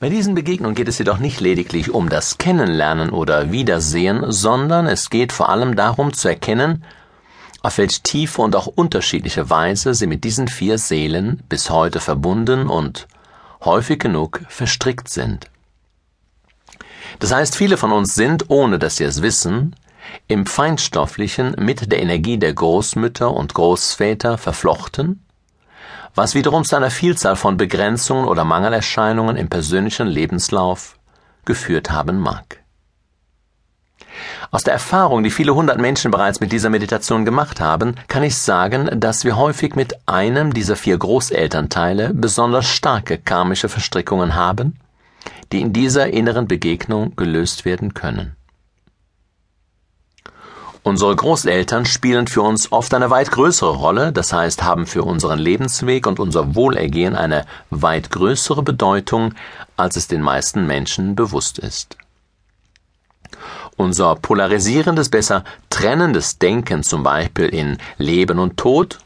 Bei diesen Begegnungen geht es jedoch nicht lediglich um das Kennenlernen oder Wiedersehen, sondern es geht vor allem darum zu erkennen, auf welch tiefe und auch unterschiedliche Weise sie mit diesen vier Seelen bis heute verbunden und häufig genug verstrickt sind. Das heißt, viele von uns sind, ohne dass sie es wissen, im Feinstofflichen mit der Energie der Großmütter und Großväter verflochten, was wiederum zu einer Vielzahl von Begrenzungen oder Mangelerscheinungen im persönlichen Lebenslauf geführt haben mag. Aus der Erfahrung, die viele hundert Menschen bereits mit dieser Meditation gemacht haben, kann ich sagen, dass wir häufig mit einem dieser vier Großelternteile besonders starke karmische Verstrickungen haben, die in dieser inneren Begegnung gelöst werden können. Unsere Großeltern spielen für uns oft eine weit größere Rolle, das heißt haben für unseren Lebensweg und unser Wohlergehen eine weit größere Bedeutung, als es den meisten Menschen bewusst ist. Unser polarisierendes, besser trennendes Denken zum Beispiel in Leben und Tod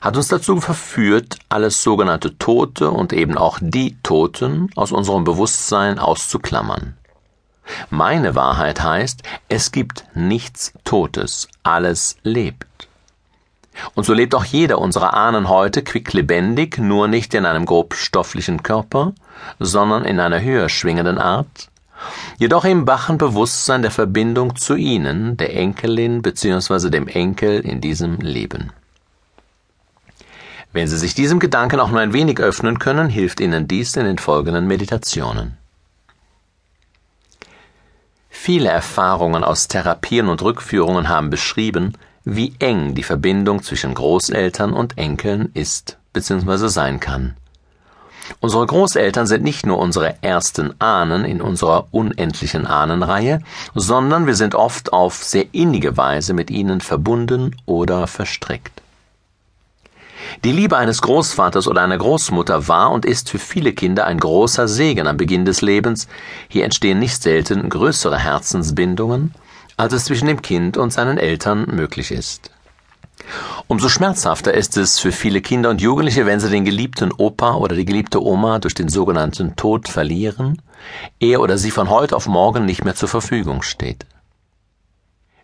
hat uns dazu verführt, alles sogenannte Tote und eben auch die Toten aus unserem Bewusstsein auszuklammern. Meine Wahrheit heißt, es gibt nichts Totes, alles lebt. Und so lebt auch jeder unserer Ahnen heute quicklebendig, nur nicht in einem grobstofflichen Körper, sondern in einer höher schwingenden Art, jedoch im wachen Bewusstsein der Verbindung zu ihnen, der Enkelin bzw. dem Enkel in diesem Leben. Wenn Sie sich diesem Gedanken auch nur ein wenig öffnen können, hilft Ihnen dies in den folgenden Meditationen. Viele Erfahrungen aus Therapien und Rückführungen haben beschrieben, wie eng die Verbindung zwischen Großeltern und Enkeln ist bzw. sein kann. Unsere Großeltern sind nicht nur unsere ersten Ahnen in unserer unendlichen Ahnenreihe, sondern wir sind oft auf sehr innige Weise mit ihnen verbunden oder verstrickt. Die Liebe eines Großvaters oder einer Großmutter war und ist für viele Kinder ein großer Segen am Beginn des Lebens. Hier entstehen nicht selten größere Herzensbindungen, als es zwischen dem Kind und seinen Eltern möglich ist. Umso schmerzhafter ist es für viele Kinder und Jugendliche, wenn sie den geliebten Opa oder die geliebte Oma durch den sogenannten Tod verlieren, er oder sie von heute auf morgen nicht mehr zur Verfügung steht.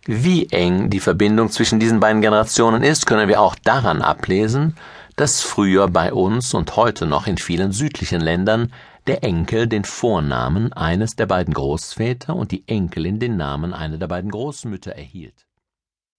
Wie eng die Verbindung zwischen diesen beiden Generationen ist, können wir auch daran ablesen, dass früher bei uns und heute noch in vielen südlichen Ländern der Enkel den Vornamen eines der beiden Großväter und die Enkelin den Namen einer der beiden Großmütter erhielt